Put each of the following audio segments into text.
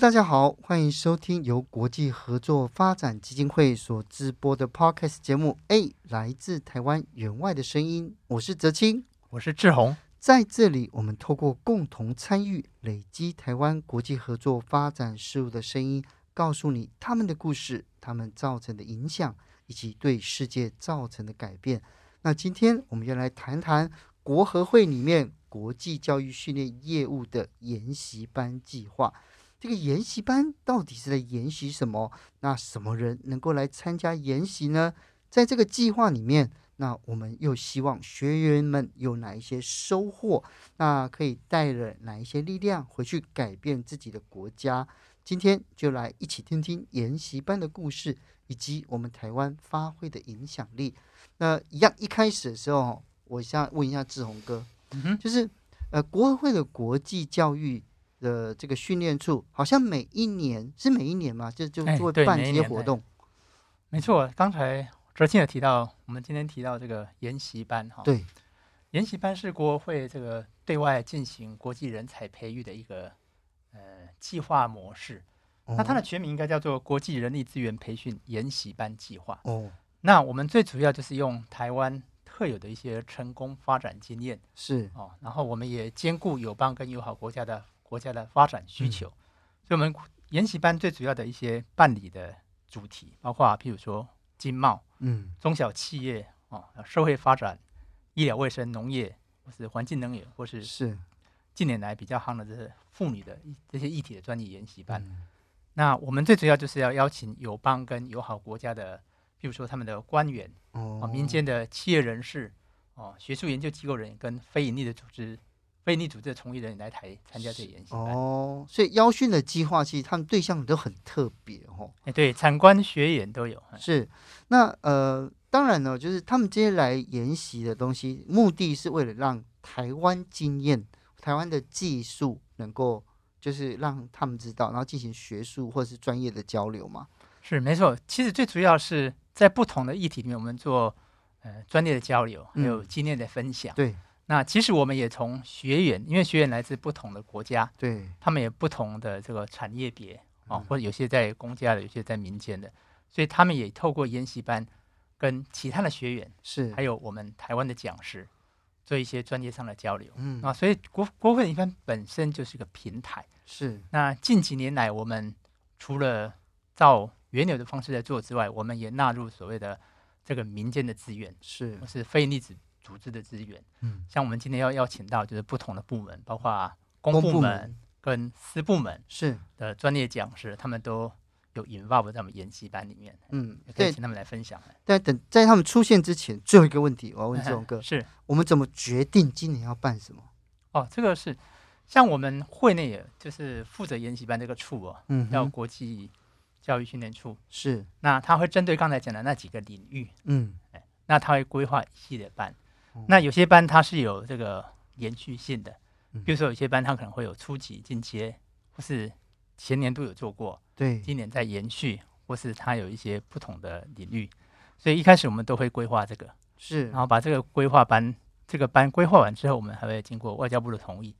大家好，欢迎收听由国际合作发展基金会所直播的 Podcast 节目。A，来自台湾援外的声音，我是泽清，我是志宏。在这里，我们透过共同参与，累积台湾国际合作发展事务的声音，告诉你他们的故事，他们造成的影响，以及对世界造成的改变。那今天我们要来谈谈国合会里面国际教育训练业务的研习班计划。这个研习班到底是在研习什么？那什么人能够来参加研习呢？在这个计划里面，那我们又希望学员们有哪一些收获？那可以带了哪一些力量回去改变自己的国家？今天就来一起听听研习班的故事，以及我们台湾发挥的影响力。那一样一开始的时候，我想问一下志宏哥，嗯，就是呃，国合会的国际教育。的这个训练处好像每一年是每一年嘛，就就就会办这些活动。哎、没错，刚才哲庆也提到，我们今天提到这个研习班哈。对，研习班是国会这个对外进行国际人才培育的一个呃计划模式。哦、那它的全名应该叫做国际人力资源培训研习班计划。哦，那我们最主要就是用台湾特有的一些成功发展经验是哦，然后我们也兼顾友邦跟友好国家的。国家的发展需求，嗯、所以我们研习班最主要的一些办理的主题，包括譬如说经贸、嗯，中小企业啊、哦，社会发展、医疗卫生、农业，或是环境能源，或是是。近年来比较夯的这些妇女的这些议题的专业研习班。嗯、那我们最主要就是要邀请友邦跟友好国家的，譬如说他们的官员哦，民间的企业人士哦，学术研究机构人员跟非营利的组织。非你组织的从业人员来台参加这个研习班哦，所以邀训的计划其实他们对象都很特别哦。哎，对，产官学研都有。是，那呃，当然呢，就是他们这些来研习的东西，目的是为了让台湾经验、台湾的技术能够，就是让他们知道，然后进行学术或是专业的交流嘛。是，没错。其实最主要是在不同的议题里面，我们做呃专业的交流，还有经验的分享。嗯、对。那其实我们也从学员，因为学员来自不同的国家，对，他们也不同的这个产业别啊、或者有些在公家的，有些在民间的，所以他们也透过研习班跟其他的学员是，还有我们台湾的讲师做一些专业上的交流。嗯啊，所以国国会研习班本身就是个平台。是。那近几年来，我们除了照原有的方式在做之外，我们也纳入所谓的这个民间的资源，是，是非营利子。组织的资源，嗯，像我们今天要邀请到就是不同的部门，包括公部门跟私部门。是。的专业讲师，他们都有 involve 在我们研习班里面，嗯，也可以请他们来分享。但等在他们出现之前，最后一个问题我要问志宏哥，是。我们怎么决定今年要办什么？哦，这个是像我们会内也就是负责研习班这个处哦，嗯，叫国际教育训练处，是，那他会针对刚才讲的那几个领域，嗯，哎，那他会规划一系列班。那有些班它是有这个延续性的，比如说有些班它可能会有初级进阶，或是前年度有做过，对，今年在延续，或是它有一些不同的领域，所以一开始我们都会规划这个，是，然后把这个规划班这个班规划完之后，我们还会经过外交部的同意，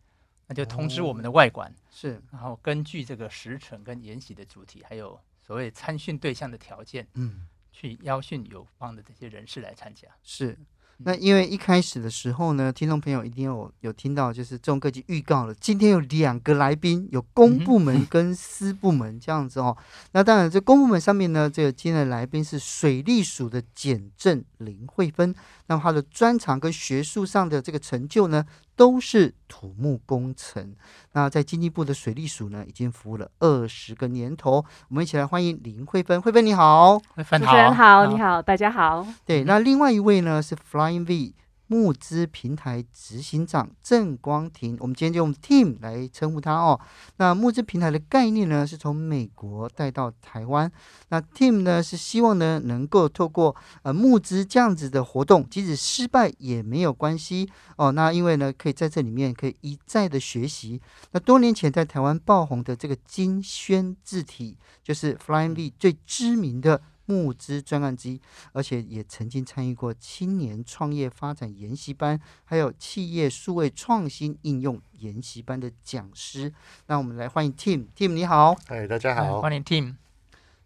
那就通知我们的外馆，是，然后根据这个时程跟研习的主题，还有所谓参训对象的条件，嗯，去邀训友方的这些人士来参加，是。那因为一开始的时候呢，听众朋友一定有有听到，就是这种各级预告了，今天有两个来宾，有公部门跟私部门这样子哦。那当然，这公部门上面呢，这个今天的来宾是水利署的简政林慧芬，那么他的专长跟学术上的这个成就呢，都是土木工程。那在经济部的水利署呢，已经服务了二十个年头。我们一起来欢迎林慧芬，慧芬你好，慧芬好，主持人好，你好，大家好。对，那另外一位呢是 Flying V。募资平台执行长郑光廷，我们今天就用 Tim 来称呼他哦。那募资平台的概念呢，是从美国带到台湾。那 Tim 呢，是希望呢，能够透过呃募资这样子的活动，即使失败也没有关系哦。那因为呢，可以在这里面可以一再的学习。那多年前在台湾爆红的这个金萱字体，就是 Flying V 最知名的。募资专案机，而且也曾经参与过青年创业发展研习班，还有企业数位创新应用研习班的讲师。那我们来欢迎 Tim，Tim 你好，哎，大家好，欢迎 Tim。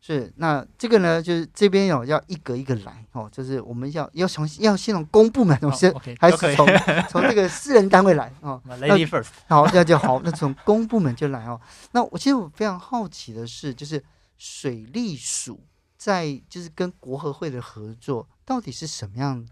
是，那这个呢，就是这边有要一个一个来哦，就是我们要要从要先从公部门，先、oh, okay, 还是从 从这个私人单位来哦？Lady first，好，那就好，那从公部门就来哦。那我其实我非常好奇的是，就是水利署。在就是跟国合会的合作，到底是什么样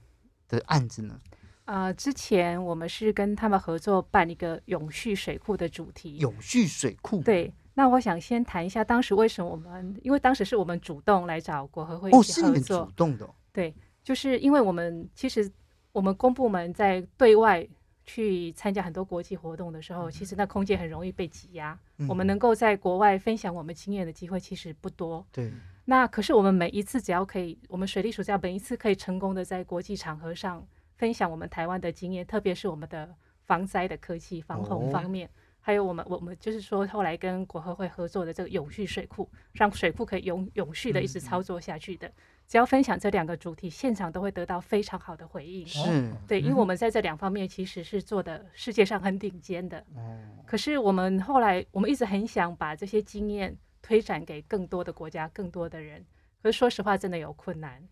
的案子呢？呃，之前我们是跟他们合作办一个永续水库的主题。永续水库。对，那我想先谈一下当时为什么我们，因为当时是我们主动来找国合会一起合作。哦，是你们主动的哦。对，就是因为我们其实我们公部门在对外去参加很多国际活动的时候，嗯、其实那空间很容易被挤压。嗯、我们能够在国外分享我们经验的机会其实不多。对。那可是我们每一次只要可以，我们水利署只要每一次可以成功的在国际场合上分享我们台湾的经验，特别是我们的防灾的科技、防洪方面，哦、还有我们我们就是说后来跟国合会合作的这个永续水库，让水库可以永永续的一直操作下去的。嗯、只要分享这两个主题，现场都会得到非常好的回应。是，对，因为我们在这两方面其实是做的世界上很顶尖的。哦、可是我们后来我们一直很想把这些经验。推展给更多的国家、更多的人，可是说实话，真的有困难。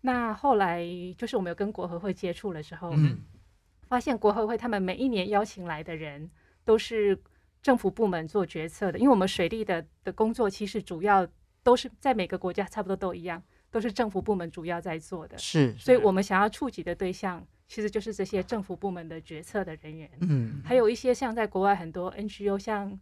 那后来就是我们有跟国合会接触的时候，嗯、发现国合会他们每一年邀请来的人都是政府部门做决策的，因为我们水利的的工作其实主要都是在每个国家差不多都一样，都是政府部门主要在做的。是，所以我们想要触及的对象，其实就是这些政府部门的决策的人员。嗯，还有一些像在国外很多 NGO，像。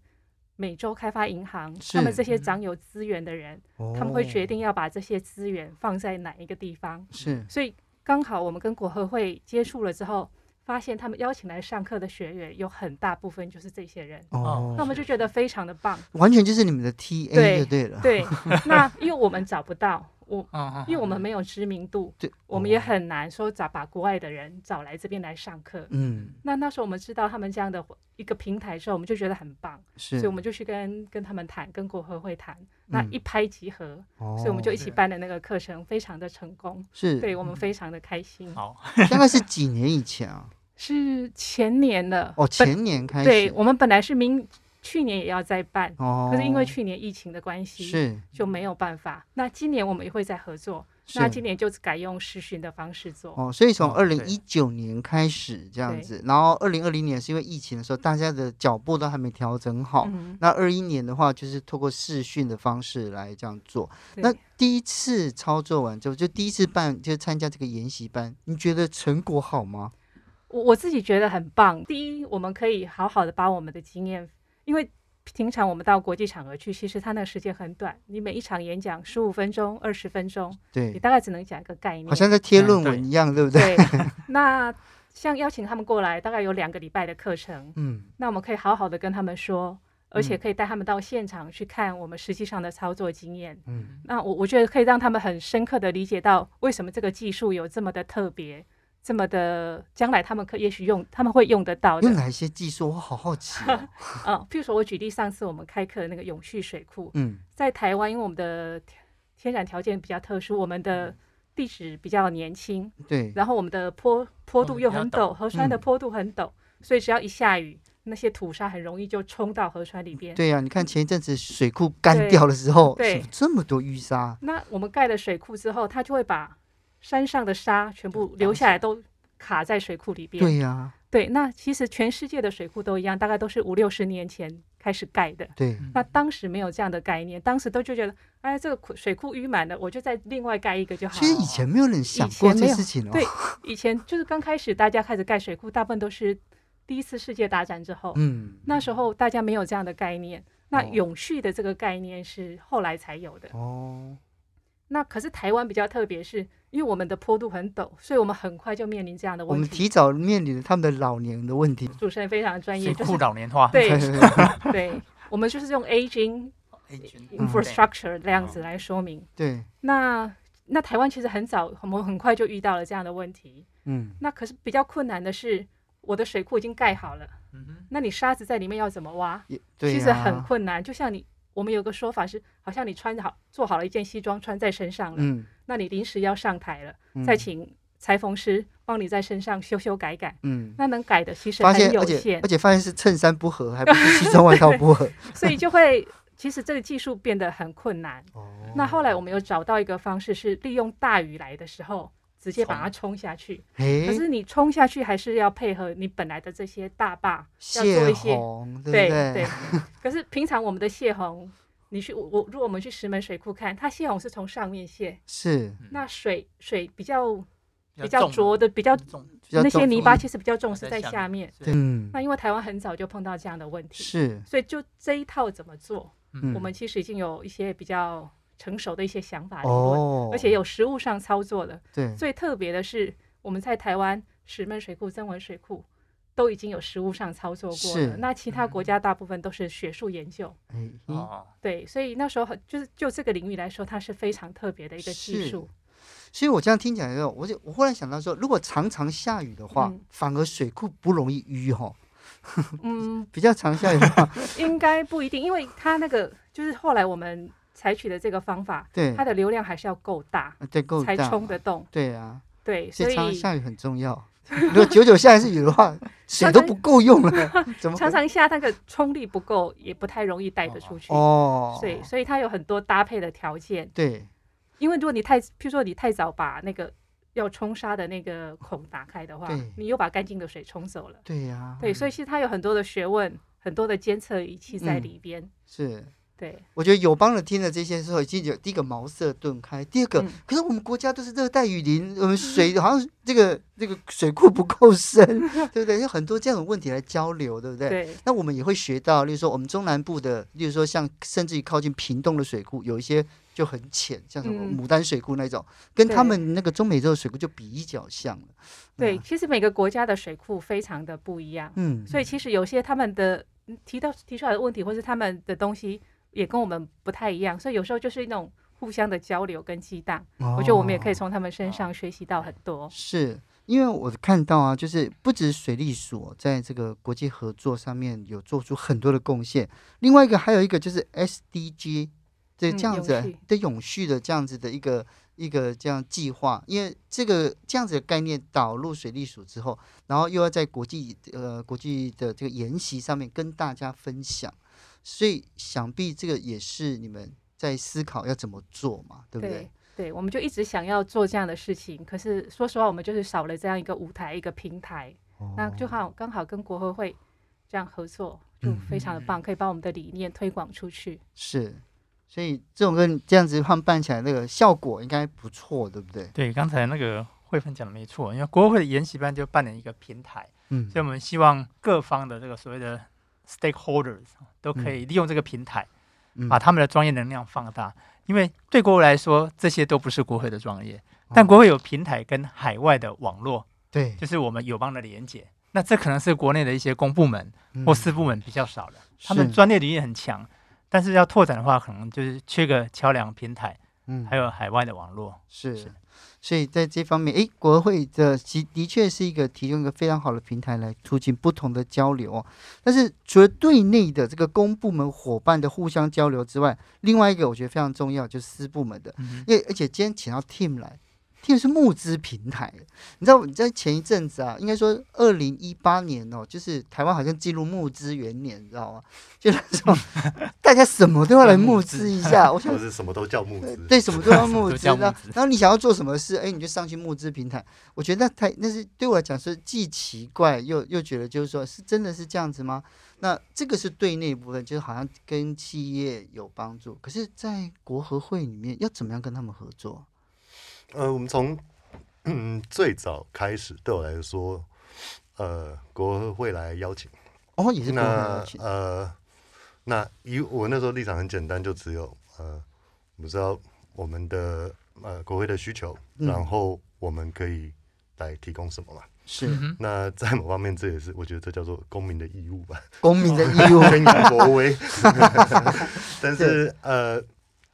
美洲开发银行，他们这些掌有资源的人，嗯、他们会决定要把这些资源放在哪一个地方。是，所以刚好我们跟国合会接触了之后，发现他们邀请来上课的学员有很大部分就是这些人。哦，那我们就觉得非常的棒，完全就是你们的 TA 就对了。对，那因为我们找不到。我，因为我们没有知名度，对，我们也很难说找把国外的人找来这边来上课。嗯，那那时候我们知道他们这样的一个平台之后，我们就觉得很棒，是，所以我们就去跟跟他们谈，跟国合会谈，那一拍即合，所以我们就一起办的那个课程，非常的成功，是，对我们非常的开心。好，大概是几年以前啊？是前年的哦，前年开始，对我们本来是明。去年也要再办，哦、可是因为去年疫情的关系，是就没有办法。那今年我们也会再合作，那今年就改用试训的方式做。哦，所以从二零一九年开始这样子，哦、然后二零二零年是因为疫情的时候，大家的脚步都还没调整好。嗯、那二一年的话，就是透过视讯的方式来这样做。那第一次操作完之后，就第一次办，就参加这个研习班，你觉得成果好吗？我我自己觉得很棒。第一，我们可以好好的把我们的经验。因为平常我们到国际场合去，其实他那个时间很短，你每一场演讲十五分钟、二十分钟，对，你大概只能讲一个概念，好像在贴论文一样，嗯、对，对不对？对。那像邀请他们过来，大概有两个礼拜的课程，嗯，那我们可以好好的跟他们说，而且可以带他们到现场去看我们实际上的操作经验，嗯，那我我觉得可以让他们很深刻的理解到为什么这个技术有这么的特别。这么的，将来他们可也许用，他们会用得到的。有哪一些技术？我好好奇、啊。嗯，譬如说，我举例，上次我们开课的那个永续水库，嗯，在台湾，因为我们的天然条件比较特殊，我们的地质比较年轻，对，然后我们的坡坡度又很陡，河川的坡度很陡，嗯、所以只要一下雨，那些土沙很容易就冲到河川里边。对呀、啊，你看前一阵子水库干掉的时候，对，这么多淤沙。那我们盖了水库之后，它就会把。山上的沙全部流下来，都卡在水库里边。对呀、啊，对。那其实全世界的水库都一样，大概都是五六十年前开始盖的。对。那当时没有这样的概念，当时都就觉得，哎，这个水库淤满了，我就再另外盖一个就好了。其实以前没有人想过这事情哦。对，以前就是刚开始大家开始盖水库，大部分都是第一次世界大战之后，嗯，那时候大家没有这样的概念，那永续的这个概念是后来才有的。哦，那可是台湾比较特别，是因为我们的坡度很陡，所以我们很快就面临这样的问题。我们提早面临了他们的老年的问题。主持人非常专业，水库老年化。对，对，我们就是用 aging infrastructure 这样子来说明。对，那那台湾其实很早，我们很快就遇到了这样的问题。嗯，那可是比较困难的是。我的水库已经盖好了，嗯、哼那你沙子在里面要怎么挖？啊、其实很困难。就像你，我们有个说法是，好像你穿好做好了一件西装穿在身上了，嗯、那你临时要上台了，嗯、再请裁缝师帮你在身上修修改改，嗯、那能改的其实很有限，而且发现是衬衫不合，还不是西装外套不合，所以就会其实这个技术变得很困难。哦、那后来我们有找到一个方式，是利用大雨来的时候。直接把它冲下去，欸、可是你冲下去还是要配合你本来的这些大坝，要做一些对对。可是平常我们的泄洪，你去我如果我们去石门水库看，它泄洪是从上面泄，是那水水比较比较浊的比较重，那些泥巴其实比较重是在下面。嗯，那因为台湾很早就碰到这样的问题，是，所以就这一套怎么做，嗯、我们其实已经有一些比较。成熟的一些想法，哦，而且有实物上操作的。对，最特别的是，我们在台湾石门水库、曾文水库都已经有实物上操作过了。是那其他国家大部分都是学术研究。嗯，对，所以那时候很就是就这个领域来说，它是非常特别的一个技术。所以我这样听起来的时候，我就我忽然想到说，如果常常下雨的话，嗯、反而水库不容易淤哈。嗯，比较常下雨的话，应该不一定，因为它那个就是后来我们。采取的这个方法，对它的流量还是要够大，对够大才冲得动。对啊，对，所以下雨很重要。如果久久下一次雨的话，水都不够用了。怎么？常常下那个冲力不够，也不太容易带得出去。哦，所以，所以它有很多搭配的条件。对，因为如果你太，譬如说你太早把那个要冲沙的那个孔打开的话，你又把干净的水冲走了。对呀，对，所以其实它有很多的学问，很多的监测仪器在里边。是。对，我觉得友邦的听了这些之后，已经有第一个茅塞顿开。第二个，嗯、可是我们国家都是热带雨林，我们水 好像这个这个水库不够深，对不对？有很多这样的问题来交流，对不对？对。那我们也会学到，例如说我们中南部的，例如说像甚至于靠近屏东的水库，有一些就很浅，像什么牡丹水库那种，嗯、跟他们那个中美洲的水库就比较像了。对，其实每个国家的水库非常的不一样，嗯，所以其实有些他们的提到提出来的问题，或是他们的东西。也跟我们不太一样，所以有时候就是那种互相的交流跟激荡。哦、我觉得我们也可以从他们身上学习到很多。是因为我看到啊，就是不止水利署在这个国际合作上面有做出很多的贡献，另外一个还有一个就是 SDG 的这样子的永续的这样子的一个一个这样计划，因为这个这样子的概念导入水利署之后，然后又要在国际呃国际的这个研习上面跟大家分享。所以想必这个也是你们在思考要怎么做嘛，对不对？对，对，我们就一直想要做这样的事情，可是说实话，我们就是少了这样一个舞台、一个平台。哦、那就好刚好跟国合会这样合作，就非常的棒，嗯、可以把我们的理念推广出去。是，所以这种跟这样子换办起来，那个效果应该不错，对不对？对，刚才那个慧芬讲的没错，因为国合会的研习班就办了一个平台，嗯，所以我们希望各方的这个所谓的。Stakeholders 都可以利用这个平台，嗯、把他们的专业能量放大。嗯、因为对国会来说，这些都不是国会的专业，哦、但国会有平台跟海外的网络，对，就是我们友邦的连接。那这可能是国内的一些公部门或私部门比较少的，嗯、他们专业领域很强，是但是要拓展的话，可能就是缺个桥梁平台，嗯，还有海外的网络，是。是所以在这方面，诶，国会的其的确是一个提供一个非常好的平台来促进不同的交流哦。但是除了对内的这个公部门伙伴的互相交流之外，另外一个我觉得非常重要就是私部门的，因为、嗯、而且今天请到 Team 来。这个是募资平台，你知道你在前一阵子啊，应该说二零一八年哦，就是台湾好像进入募资元年，你知道吗？就是说 大家什么都要来募资一下，我想是什么都叫募资，对，什么都要募资。然后，然后你想要做什么事，哎，你就上去募资平台。我觉得那太那是对我来讲是既奇怪又又觉得就是说是真的是这样子吗？那这个是对内部分，就是好像跟企业有帮助，可是，在国合会里面要怎么样跟他们合作？呃，我们从嗯最早开始，对我来说，呃国会来邀请。哦，也是国会邀请。那呃，那以我那时候立场很简单，就只有呃，我知道我们的呃国会的需求，嗯、然后我们可以来提供什么嘛。是，那在某方面，这也是我觉得这叫做公民的义务吧。公民的 义务，宣扬国威。但是呃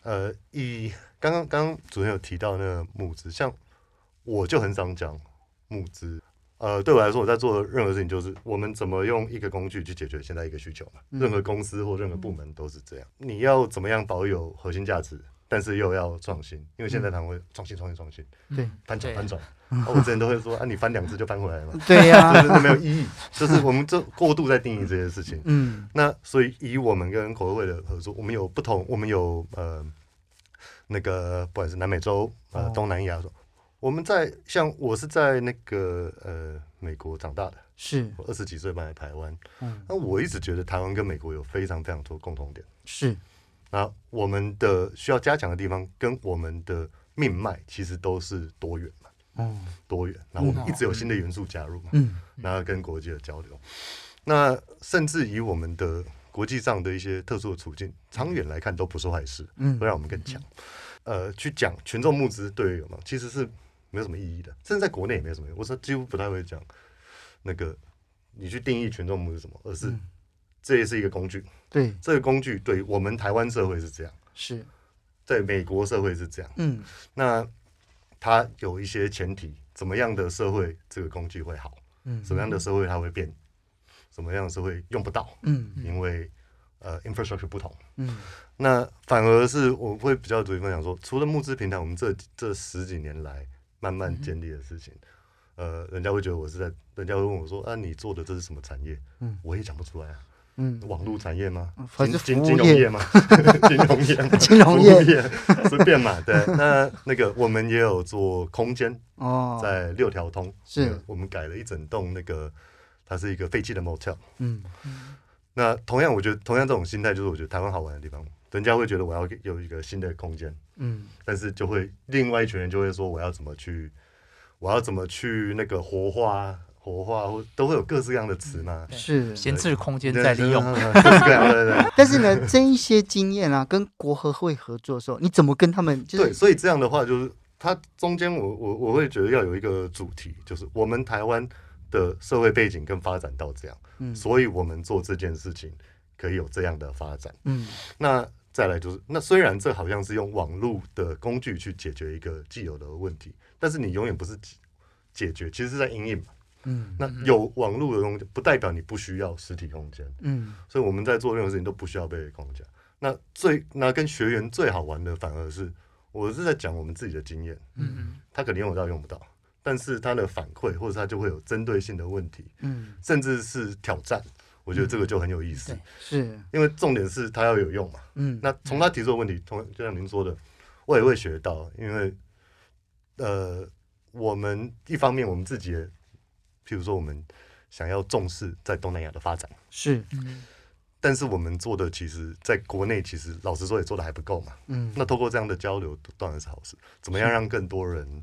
呃，以刚刚刚刚主任有提到那个募资，像我就很少讲募资。呃，对我来说，我在做任何事情，就是我们怎么用一个工具去解决现在一个需求嘛。任何公司或任何部门都是这样。你要怎么样保有核心价值？但是又要创新，因为现在他们会创新、创新、创新，对，翻转、翻转。我之前都会说啊，你翻两次就翻回来了嘛。对呀，就是没有意义。就是我们这过度在定义这些事情。嗯，那所以以我们跟国合会的合作，我们有不同，我们有呃那个不管是南美洲呃东南亚，我们在像我是在那个呃美国长大的，是我二十几岁搬来台湾。嗯，那我一直觉得台湾跟美国有非常非常多共同点。是。那我们的需要加强的地方，跟我们的命脉其实都是多元嘛，嗯，多元。然后我们一直有新的元素加入嘛，嗯，然后跟国际的交流。那甚至以我们的国际上的一些特殊的处境，长远来看都不是坏事，嗯，会让我们更强。呃，去讲群众募资对于有没有，其实是没有什么意义的，甚至在国内也没有什么。我说几乎不太会讲那个你去定义群众募资什么，而是。这也是一个工具，对。这个工具，对我们台湾社会是这样，是。在美国社会是这样，嗯，那它有一些前提，怎么样的社会这个工具会好，嗯，什么样的社会它会变，什么样是会用不到，嗯，因为呃，infrastructure 不同，嗯，那反而是我会比较主意分享说，除了募资平台，我们这这十几年来慢慢建立的事情，呃，人家会觉得我是在，人家会问我说啊，你做的这是什么产业？嗯，我也讲不出来啊。嗯，网络产业吗？还是金 金融业吗？金融业，金融业随便嘛。对，那那个我们也有做空间哦，在六条通是，我们改了一整栋那个，它是一个废弃的 motel。嗯，那同样，我觉得同样这种心态，就是我觉得台湾好玩的地方，人家会觉得我要有一个新的空间，嗯，但是就会另外一群人就会说，我要怎么去，我要怎么去那个活化。活化或都会有各式各样的词嘛，是闲置空间再利用。但是呢，这一些经验啊，跟国合会合作的时候，你怎么跟他们？对，所以这样的话，就是它中间，我我我会觉得要有一个主题，就是我们台湾的社会背景跟发展到这样，嗯，所以我们做这件事情可以有这样的发展，嗯，那再来就是，那虽然这好像是用网络的工具去解决一个既有的问题，但是你永远不是解决，其实是在阴影嘛。嗯，那有网络的东西不代表你不需要实体空间。嗯，所以我们在做任何事情都不需要被框架。那最那跟学员最好玩的，反而是我是在讲我们自己的经验。嗯，他可能用得到用不到，但是他的反馈或者他就会有针对性的问题。嗯，甚至是挑战，我觉得这个就很有意思。是因为重点是他要有用嘛。嗯，那从他提出的问题，同就像您说的，我也会学到。因为呃，我们一方面我们自己。譬如说，我们想要重视在东南亚的发展，是，但是我们做的其实在国内，其实老实说也做的还不够嘛。嗯，那透过这样的交流，当然是好事。怎么样让更多人，是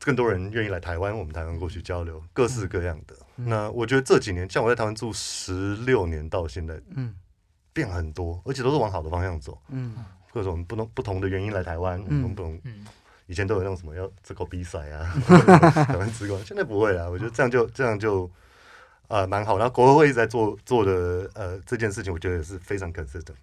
更多人愿意来台湾？我们台湾过去交流，各式各样的。嗯、那我觉得这几年，像我在台湾住十六年到现在，嗯，变很多，而且都是往好的方向走。嗯，各种不同不同的原因来台湾，嗯、我们不同。嗯以前都有那种什么要自搞比赛啊，台湾自搞，现在不会了。我觉得这样就这样就呃蛮好。然后国合会一直在做做的呃这件事情，我觉得也是非常 consistent。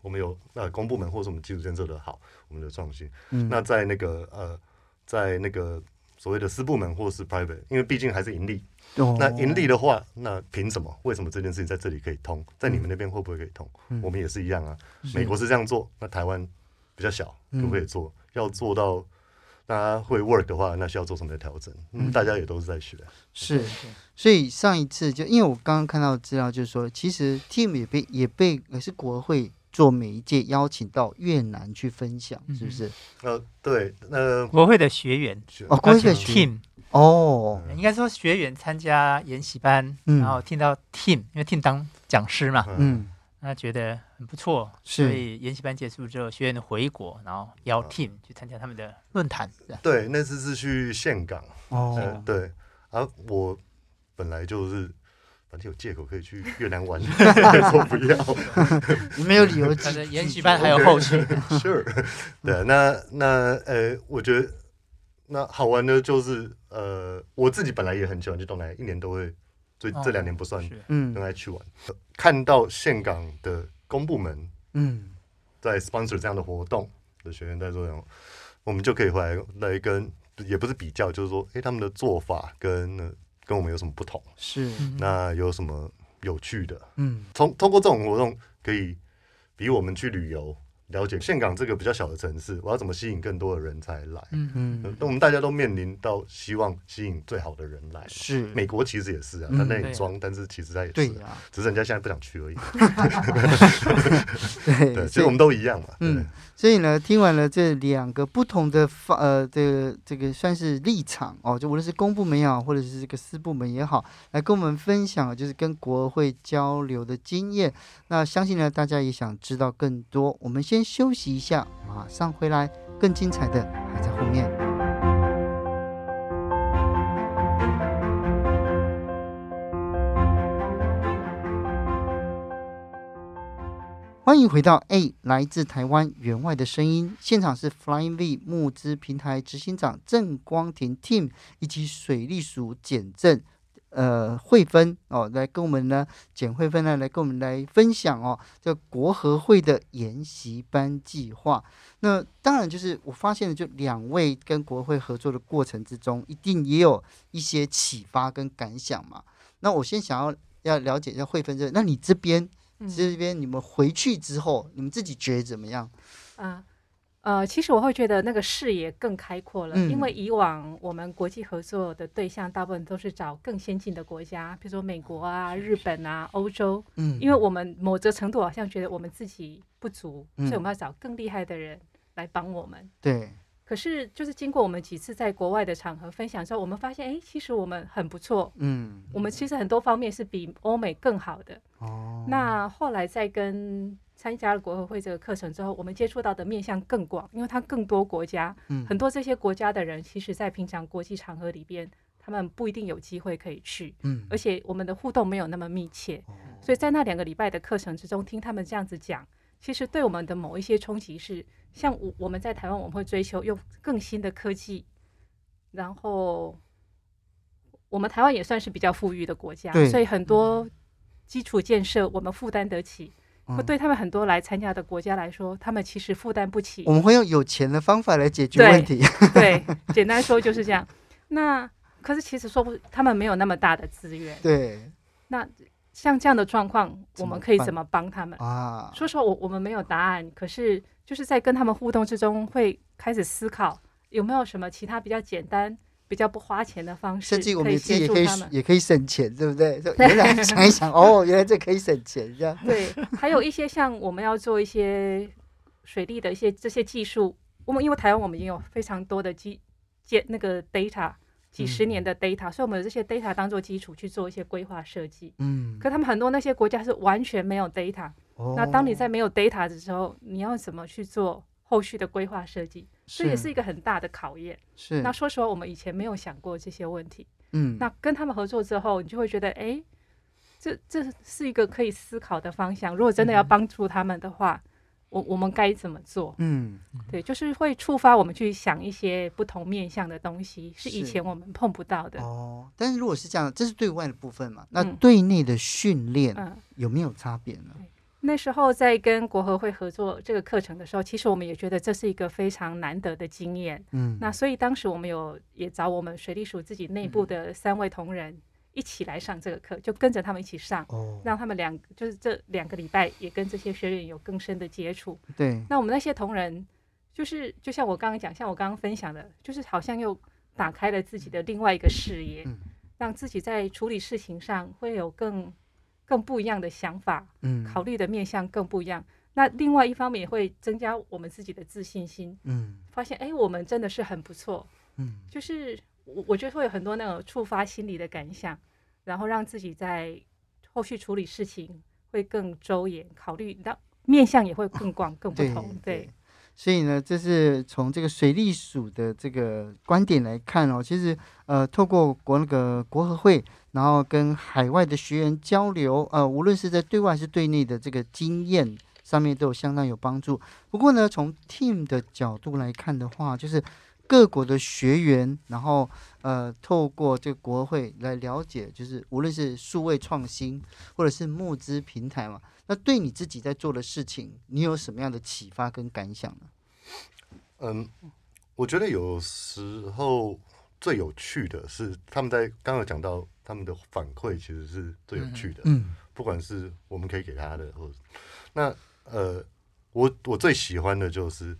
我们有呃公部门或者我们基础建设的好，我们的创新。嗯、那在那个呃在那个所谓的私部门或是 private，因为毕竟还是盈利。哦、那盈利的话，那凭什么？为什么这件事情在这里可以通，在你们那边会不会可以通？嗯、我们也是一样啊。美国是这样做，那台湾比较小，可不可以做？嗯、要做到。大家会 work 的话，那需要做什么的调整？嗯，大家也都是在学。是，所以上一次就因为我刚刚看到资料，就是说，其实 team 也被也被也是国会做每一届邀请到越南去分享，是不是？呃，对，呃，国会的学员哦，国会的 team 哦，应该说学员参加研习班，然后听到 team，因为 team 当讲师嘛，嗯。那觉得很不错，所以研习班结束之后，学员回国，然后邀 team 去参加他们的论坛。对，那次是去岘港。哦，对。而我本来就是。反正有借口可以去越南玩，说不要，你没有理由。反正研习班还有后续。Sure，对，那那呃，我觉得那好玩的就是呃，我自己本来也很喜欢去东南亚，一年都会，所以这两年不算，嗯，很爱去玩。看到岘港的公部门，嗯，在 sponsor 这样的活动的学员在做这种，我们就可以回来来跟，也不是比较，就是说，哎，他们的做法跟。跟我们有什么不同？是，那有什么有趣的？嗯，通通过这种活动，可以比我们去旅游。了解香港这个比较小的城市，我要怎么吸引更多的人才来？嗯嗯，那我们大家都面临到希望吸引最好的人来。是，美国其实也是啊，他那里装，但是其实他也是，只是人家现在不想去而已。对，所以我们都一样嘛。嗯，所以呢，听完了这两个不同的方呃，这个这个算是立场哦，就无论是公部门也好，或者是这个私部门也好，来跟我们分享，就是跟国会交流的经验。那相信呢，大家也想知道更多。我们先。先休息一下，马上回来，更精彩的还在后面。欢迎回到 A 来自台湾援外的声音，现场是 Flying V 募资平台执行长郑光廷 Tim 以及水利署简政。呃，慧芬哦，来跟我们呢，简慧芬呢，来跟我们来分享哦，这国合会的研习班计划。那当然就是我发现了，就两位跟国合会合作的过程之中，一定也有一些启发跟感想嘛。那我先想要要了解一下慧芬这，那你这边、嗯、这边你们回去之后，你们自己觉得怎么样？啊。呃，其实我会觉得那个视野更开阔了，嗯、因为以往我们国际合作的对象大部分都是找更先进的国家，比如说美国啊、日本啊、欧洲。嗯，因为我们某个程度好像觉得我们自己不足，嗯、所以我们要找更厉害的人来帮我们。对。可是就是经过我们几次在国外的场合分享之后，我们发现，哎，其实我们很不错。嗯。我们其实很多方面是比欧美更好的。哦。那后来再跟。参加了国合会这个课程之后，我们接触到的面向更广，因为它更多国家，嗯、很多这些国家的人，其实在平常国际场合里边，他们不一定有机会可以去，嗯、而且我们的互动没有那么密切，哦、所以在那两个礼拜的课程之中，听他们这样子讲，其实对我们的某一些冲击是，像我我们在台湾，我们会追求用更新的科技，然后我们台湾也算是比较富裕的国家，所以很多基础建设我们负担得起。会对他们很多来参加的国家来说，他们其实负担不起。我们会用有钱的方法来解决问题。对，对，简单说就是这样。那可是其实说不，他们没有那么大的资源。对。那像这样的状况，我们可以怎么帮他们啊？说实话，我我们没有答案。可是就是在跟他们互动之中，会开始思考有没有什么其他比较简单。比较不花钱的方式，甚至我们自己也可以也可以省钱，对不对？原来 想一想，哦，原来这可以省钱，这样。对，还有一些像我们要做一些水利的一些这些技术，我们因为台湾我们已经有非常多的基建那个 data，几十年的 data，、嗯、所以我们有这些 data 当做基础去做一些规划设计。嗯。可他们很多那些国家是完全没有 data，、哦、那当你在没有 data 的时候，你要怎么去做？后续的规划设计，这也是一个很大的考验。是，那说实话，我们以前没有想过这些问题。嗯，那跟他们合作之后，你就会觉得，哎，这这是一个可以思考的方向。如果真的要帮助他们的话，嗯、我我们该怎么做？嗯，对，就是会触发我们去想一些不同面向的东西，是以前我们碰不到的。哦，但是如果是这样，这是对外的部分嘛？那对内的训练有没有差别呢？嗯那时候在跟国合会合作这个课程的时候，其实我们也觉得这是一个非常难得的经验。嗯，那所以当时我们有也找我们水利署自己内部的三位同仁一起来上这个课，就跟着他们一起上，哦，让他们两就是这两个礼拜也跟这些学员有更深的接触。对，那我们那些同仁就是就像我刚刚讲，像我刚刚分享的，就是好像又打开了自己的另外一个视野，嗯，让自己在处理事情上会有更。更不一样的想法，嗯，考虑的面向更不一样。那另外一方面也会增加我们自己的自信心，嗯，发现哎，我们真的是很不错，嗯，就是我我觉得会有很多那种触发心理的感想，然后让自己在后续处理事情会更周延，考虑到面向也会更广、更不同，对。对所以呢，这是从这个水利署的这个观点来看哦，其实呃，透过国那个国合会，然后跟海外的学员交流，呃，无论是在对外还是对内的这个经验上面都有相当有帮助。不过呢，从 team 的角度来看的话，就是各国的学员，然后呃，透过这个国合会来了解，就是无论是数位创新或者是募资平台嘛。那对你自己在做的事情，你有什么样的启发跟感想呢？嗯，我觉得有时候最有趣的是他们在刚刚讲到他们的反馈，其实是最有趣的。嗯，不管是我们可以给他的，或者那呃，我我最喜欢的就是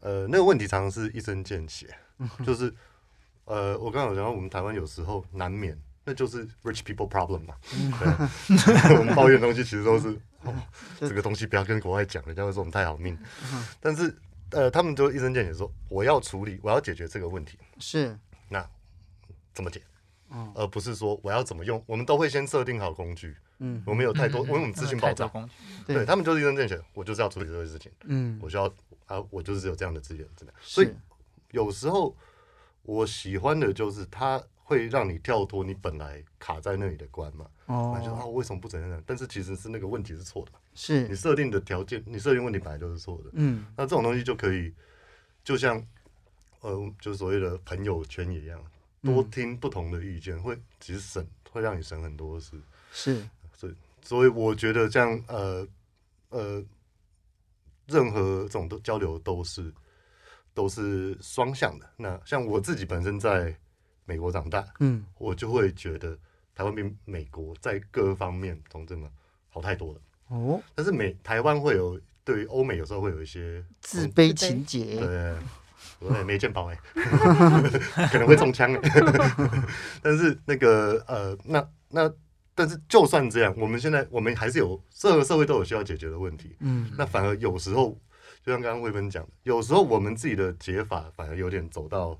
呃，那个问题常常是一针见血，就是呃，我刚刚有讲到我们台湾有时候难免。那就是 rich people problem 嘛，对，我们抱怨的东西其实都是，哦，这个东西不要跟国外讲，人家会说我们太好命。但是，呃，他们就一针见血说，我要处理，我要解决这个问题，是，那怎么解？而不是说我要怎么用，我们都会先设定好工具。嗯，我们有太多，因为我们资讯爆炸，对他们就是一针见血，我就是要处理这个事情。嗯，我需要啊，我就是有这样的资源，真的。所以有时候我喜欢的就是他。会让你跳脱你本来卡在那里的关嘛？哦，就啊，为什么不怎样？但是其实是那个问题是错的，是你设定的条件，你设定问题本来就是错的。嗯，那这种东西就可以，就像呃，就所谓的朋友圈一样，多听不同的意见，会其实省，会让你省很多事。是，所以所以我觉得这样呃呃，任何这种都交流都是都是双向的。那像我自己本身在。美国长大，嗯，我就会觉得台湾比美国在各方面同志们好太多了。哦，但是美台湾会有对于欧美有时候会有一些自卑情结，对，我也没见包哎，可能会中枪哎。但是那个呃，那那但是就算这样，我们现在我们还是有任何社会都有需要解决的问题。嗯，那反而有时候，就像刚刚慧芬讲的，有时候我们自己的解法反而有点走到。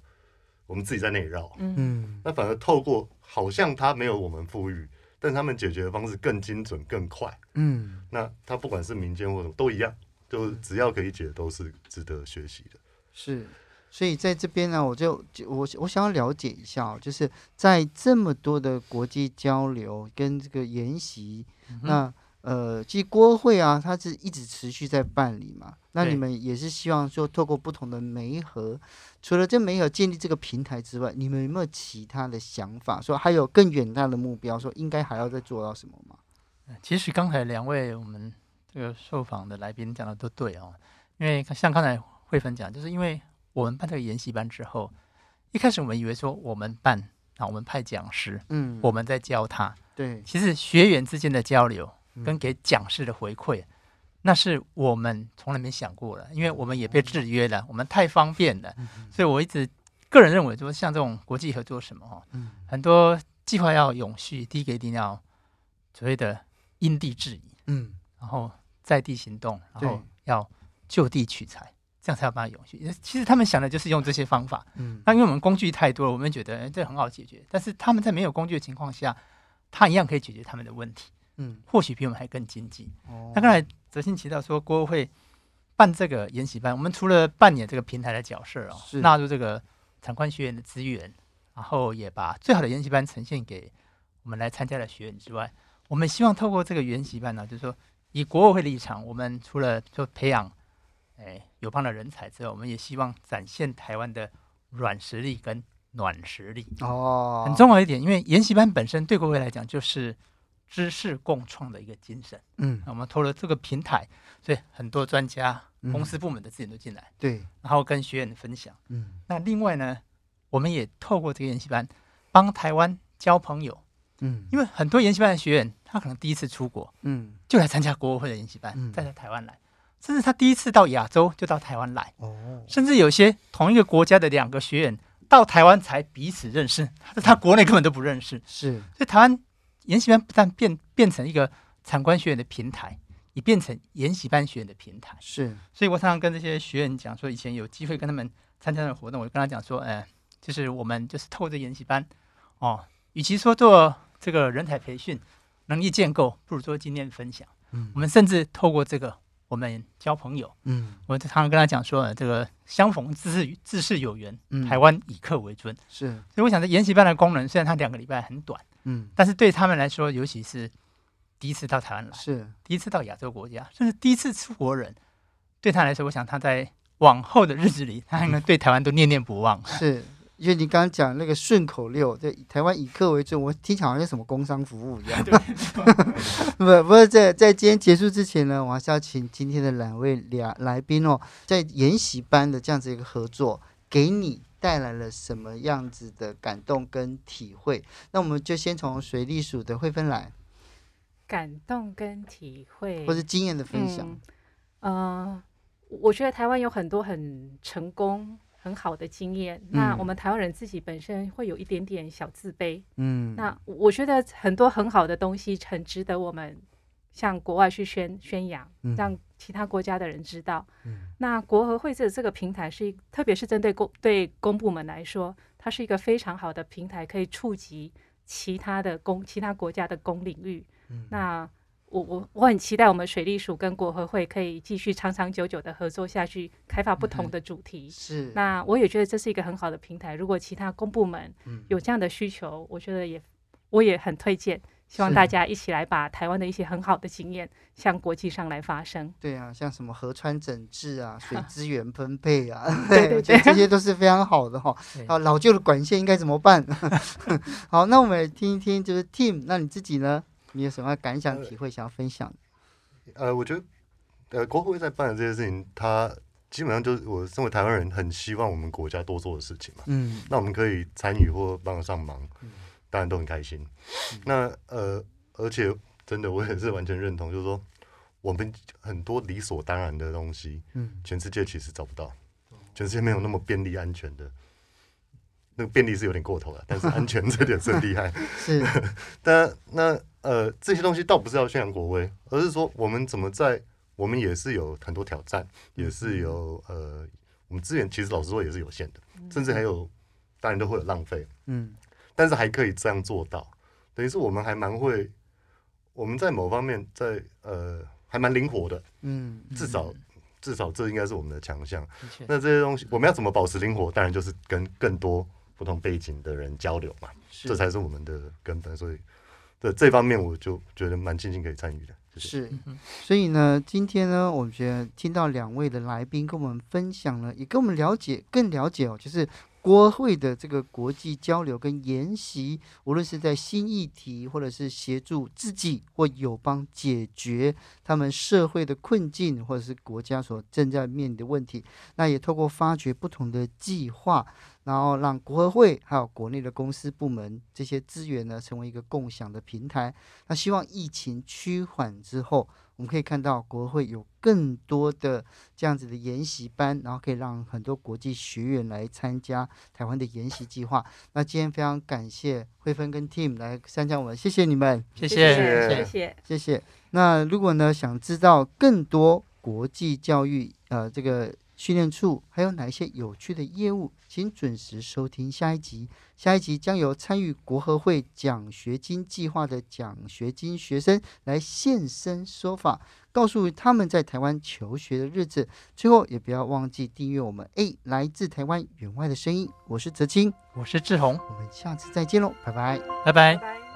我们自己在那里绕，嗯，那反而透过好像他没有我们富裕，但他们解决的方式更精准、更快，嗯，那他不管是民间或者都一样，就只要可以解，都是值得学习的。是，所以在这边呢，我就我我想要了解一下，就是在这么多的国际交流跟这个研习，嗯、那。呃，其实国合会啊，它是一直持续在办理嘛。那你们也是希望说，透过不同的媒合，除了这媒合建立这个平台之外，你们有没有其他的想法？说还有更远大的目标，说应该还要再做到什么吗？其实刚才两位我们这个受访的来宾讲的都对哦，因为像刚才慧芬讲，就是因为我们办这个研习班之后，一开始我们以为说我们办啊，我们派讲师，嗯，我们在教他，对，其实学员之间的交流。跟给讲师的回馈，那是我们从来没想过的，因为我们也被制约了，我们太方便了，所以我一直个人认为，就是像这种国际合作什么哈，很多计划要永续，第一个一定要所谓的因地制宜，嗯，然后在地行动，然后要就地取材，这样才有办法永续。其实他们想的就是用这些方法，嗯，那因为我们工具太多了，我们觉得这很好解决，但是他们在没有工具的情况下，他一样可以解决他们的问题。嗯，或许比我们还更经济。哦，那刚才泽新提到说，国合会办这个研习班，我们除了扮演这个平台的角色哦，是纳入这个产官学员的资源，然后也把最好的研习班呈现给我们来参加的学员之外，我们希望透过这个研习班呢，就是说以国合会立场，我们除了就培养哎友邦的人才之外，我们也希望展现台湾的软实力跟暖实力。哦，很重要一点，因为研习班本身对国合会来讲就是。知识共创的一个精神，嗯，我们投了这个平台，所以很多专家、公司部门的资源都进来，嗯、对，然后跟学员分享，嗯，那另外呢，我们也透过这个研习班，帮台湾交朋友，嗯，因为很多研习班的学员，他可能第一次出国，嗯，就来参加国合会的研习班，嗯、再来台湾来，甚至他第一次到亚洲就到台湾来，哦，甚至有些同一个国家的两个学员到台湾才彼此认识，他他国内根本都不认识，是，所以台湾。研习班不但变变成一个参观学员的平台，也变成研习班学员的平台。是，所以我常常跟这些学员讲说，以前有机会跟他们参加的活动，我就跟他讲说，哎，就是我们就是透过这研习班，哦，与其说做这个人才培训、能力建构，不如做经验分享。嗯，我们甚至透过这个，我们交朋友。嗯，我常常跟他讲说，这个相逢自是自是有缘，嗯、台湾以客为尊。是，所以我想，这研习班的功能虽然它两个礼拜很短，嗯，但是对他们来说，尤其是第一次到台湾来，是第一次到亚洲国家，甚至第一次出国人，对他来说，我想他在往后的日子里，他还能对台湾都念念不忘。是。因为你刚刚讲那个顺口溜，对台湾以客为尊，我听起来好像什么工商服务一样。不，不是在在今天结束之前呢，我还是要请今天的两位两来宾哦，在研习班的这样子一个合作，给你带来了什么样子的感动跟体会？那我们就先从水利署的慧芬来，感动跟体会，或是经验的分享。嗯，呃，我觉得台湾有很多很成功。很好的经验，那我们台湾人自己本身会有一点点小自卑，嗯，那我觉得很多很好的东西很值得我们向国外去宣宣扬，让其他国家的人知道。嗯，那国合会这这个平台是，特别是针对公对公部门来说，它是一个非常好的平台，可以触及其他的公其他国家的公领域。嗯，那。我我我很期待我们水利署跟国合会可以继续长长久久的合作下去，开发不同的主题。是，那我也觉得这是一个很好的平台。如果其他公部门有这样的需求，我觉得也我也很推荐，希望大家一起来把台湾的一些很好的经验向国际上来发声。对啊，像什么河川整治啊、水资源分配啊，对对对，这些都是非常好的哈。好，老旧的管线应该怎么办？好，那我们来听一听，就是 Tim，那你自己呢？你有什么感想、体会想要分享？呃，我觉得，呃，国会在办的这些事情，它基本上就是我身为台湾人很希望我们国家多做的事情嘛。嗯。那我们可以参与或帮得上忙，当然都很开心。嗯、那呃，而且真的，我也是完全认同，就是说，我们很多理所当然的东西，嗯，全世界其实找不到，全世界没有那么便利、安全的。那个便利是有点过头了，但是安全这点是很厉害。是。但那。呃，这些东西倒不是要宣扬国威，而是说我们怎么在我们也是有很多挑战，也是有呃，我们资源其实老实说也是有限的，甚至还有当然都会有浪费，嗯，但是还可以这样做到，等于是我们还蛮会，我们在某方面在呃还蛮灵活的，嗯，至少至少这应该是我们的强项。那这些东西我们要怎么保持灵活？当然就是跟更多不同背景的人交流嘛，这才是我们的根本。所以。对这方面，我就觉得蛮庆幸可以参与的。是，所以呢，今天呢，我们觉得听到两位的来宾跟我们分享了，也跟我们了解更了解哦，就是。国会的这个国际交流跟研习，无论是在新议题，或者是协助自己或友邦解决他们社会的困境，或者是国家所正在面临的问题，那也透过发掘不同的计划，然后让国会还有国内的公司部门这些资源呢，成为一个共享的平台。那希望疫情趋缓之后。我们可以看到，国会有更多的这样子的研习班，然后可以让很多国际学员来参加台湾的研习计划。那今天非常感谢慧芬跟 Tim 来参加我们，谢谢你们，谢谢，谢谢，谢谢。那如果呢，想知道更多国际教育，呃，这个。训练处还有哪一些有趣的业务？请准时收听下一集。下一集将由参与国合会奖学金计划的奖学金学生来现身说法，告诉他们在台湾求学的日子。最后，也不要忘记订阅我们。A，来自台湾员外的声音，我是泽清，我是志宏，我们下次再见喽，拜拜，拜拜。